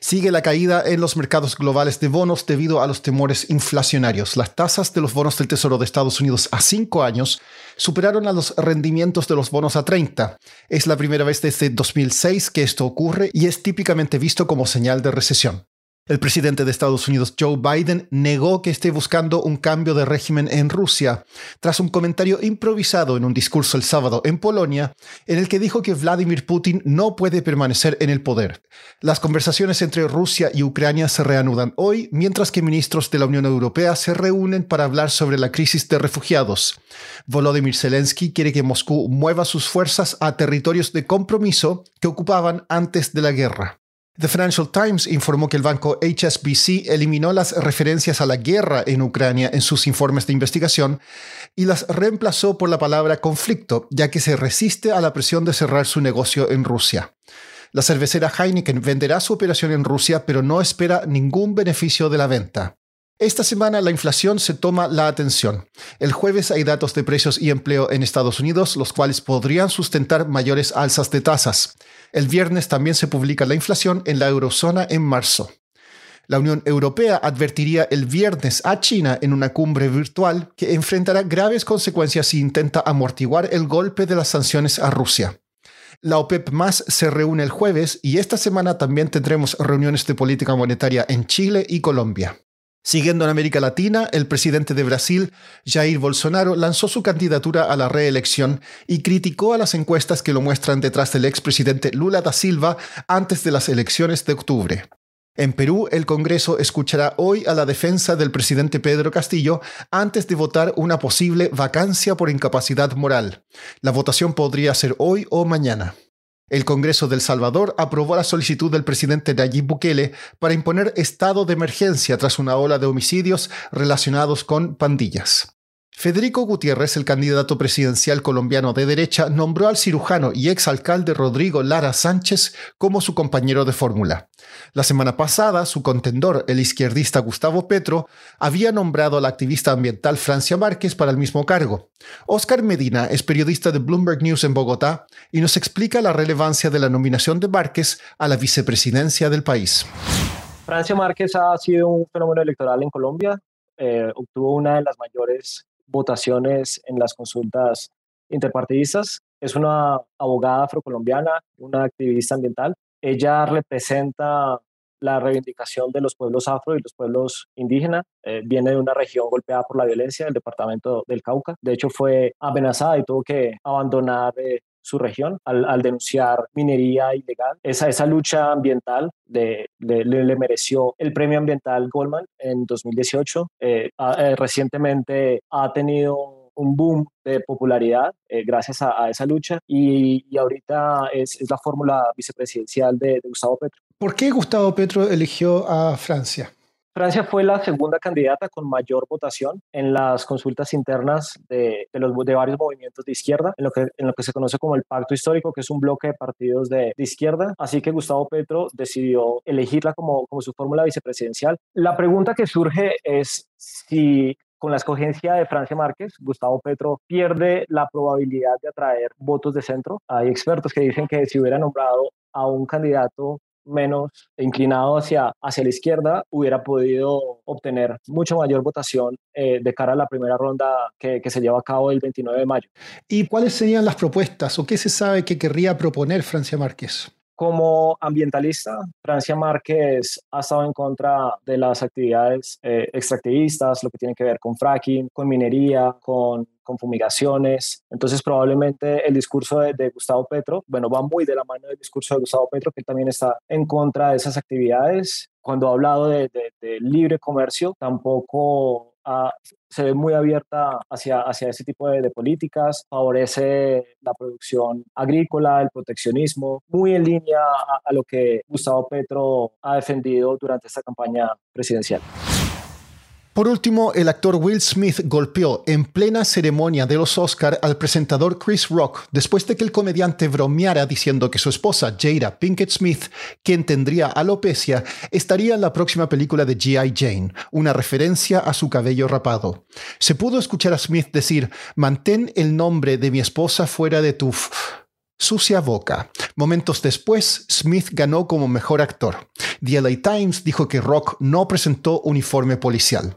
Sigue la caída en los mercados globales de bonos debido a los temores inflacionarios. Las tasas de los bonos del Tesoro de Estados Unidos a 5 años superaron a los rendimientos de los bonos a 30. Es la primera vez desde 2006 que esto ocurre y es típicamente visto como señal de recesión. El presidente de Estados Unidos, Joe Biden, negó que esté buscando un cambio de régimen en Rusia, tras un comentario improvisado en un discurso el sábado en Polonia, en el que dijo que Vladimir Putin no puede permanecer en el poder. Las conversaciones entre Rusia y Ucrania se reanudan hoy, mientras que ministros de la Unión Europea se reúnen para hablar sobre la crisis de refugiados. Volodymyr Zelensky quiere que Moscú mueva sus fuerzas a territorios de compromiso que ocupaban antes de la guerra. The Financial Times informó que el banco HSBC eliminó las referencias a la guerra en Ucrania en sus informes de investigación y las reemplazó por la palabra conflicto, ya que se resiste a la presión de cerrar su negocio en Rusia. La cervecera Heineken venderá su operación en Rusia, pero no espera ningún beneficio de la venta. Esta semana la inflación se toma la atención. El jueves hay datos de precios y empleo en Estados Unidos, los cuales podrían sustentar mayores alzas de tasas. El viernes también se publica la inflación en la eurozona en marzo. La Unión Europea advertiría el viernes a China en una cumbre virtual que enfrentará graves consecuencias si intenta amortiguar el golpe de las sanciones a Rusia. La OPEP más se reúne el jueves y esta semana también tendremos reuniones de política monetaria en Chile y Colombia. Siguiendo en América Latina, el presidente de Brasil, Jair Bolsonaro, lanzó su candidatura a la reelección y criticó a las encuestas que lo muestran detrás del expresidente Lula da Silva antes de las elecciones de octubre. En Perú, el Congreso escuchará hoy a la defensa del presidente Pedro Castillo antes de votar una posible vacancia por incapacidad moral. La votación podría ser hoy o mañana. El Congreso del Salvador aprobó la solicitud del presidente Nayib Bukele para imponer estado de emergencia tras una ola de homicidios relacionados con pandillas. Federico Gutiérrez, el candidato presidencial colombiano de derecha, nombró al cirujano y exalcalde Rodrigo Lara Sánchez como su compañero de fórmula. La semana pasada, su contendor, el izquierdista Gustavo Petro, había nombrado a la activista ambiental Francia Márquez para el mismo cargo. Oscar Medina es periodista de Bloomberg News en Bogotá y nos explica la relevancia de la nominación de Márquez a la vicepresidencia del país. Francia Márquez ha sido un fenómeno electoral en Colombia. Eh, obtuvo una de las mayores votaciones en las consultas interpartidistas. Es una abogada afrocolombiana, una activista ambiental. Ella representa la reivindicación de los pueblos afro y los pueblos indígenas. Eh, viene de una región golpeada por la violencia, el departamento del Cauca. De hecho, fue amenazada y tuvo que abandonar eh, su región al, denunciar minería ilegal. Esa, esa lucha ambiental le, le, mereció el premio ambiental Goldman en 2018. Eh, eh, recientemente ha tenido un boom de popularidad eh, gracias a, esa lucha y, y ahorita es, es, la fórmula vicepresidencial de, de Gustavo Petro. ¿Por qué Gustavo Petro eligió a Francia? Francia fue la segunda candidata con mayor votación en las consultas internas de, de varios movimientos de izquierda, en lo, que, en lo que se conoce como el Pacto Histórico, que es un bloque de partidos de, izquierda. Así que Gustavo Petro decidió elegirla como, como su fórmula vicepresidencial. La pregunta que surge es si con la escogencia de Francia Márquez, Gustavo Petro pierde la probabilidad de atraer votos de centro. Hay expertos que dicen que si hubiera nombrado a un candidato menos inclinado hacia, hacia la izquierda, hubiera podido obtener mucho mayor votación eh, de cara a la primera ronda que, que, se lleva a cabo el 29 de mayo. ¿Y cuáles serían las propuestas o qué se sabe que querría proponer Francia Márquez? Como ambientalista, Francia Márquez ha estado en contra de las actividades eh, extractivistas, lo que tiene que ver con fracking, con minería, con con fumigaciones. Entonces probablemente el discurso de, Gustavo Petro, bueno, va muy de la mano del discurso de Gustavo Petro, que también está en contra de esas actividades. Cuando ha hablado de, de libre comercio, tampoco se ve muy abierta hacia, hacia ese tipo de, políticas, favorece la producción agrícola, el proteccionismo, muy en línea a lo que Gustavo Petro ha defendido durante esta campaña presidencial. Por último, el actor Will Smith golpeó en plena ceremonia de los Oscar al presentador Chris Rock después de que el comediante bromeara diciendo que su esposa Jada Pinkett Smith, quien tendría alopecia, estaría en la próxima película de G.I. Jane, una referencia a su cabello rapado. Se pudo escuchar a Smith decir, mantén el nombre de mi esposa fuera de tu sucia boca. Momentos después, Smith ganó como mejor actor. The LA Times dijo que Rock no presentó uniforme policial.